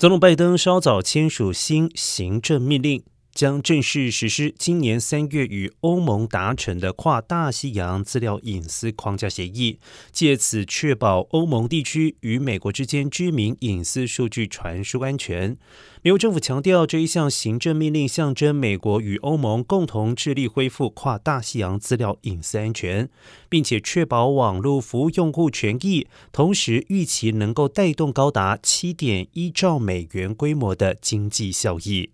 总统拜登稍早签署新行政命令。将正式实施今年三月与欧盟达成的跨大西洋资料隐私框架协议，借此确保欧盟地区与美国之间居民隐私数据传输安全。美国政府强调，这一项行政命令象征美国与欧盟共同致力恢复跨大西洋资料隐私安全，并且确保网络服务用户权益。同时，预期能够带动高达七点一兆美元规模的经济效益。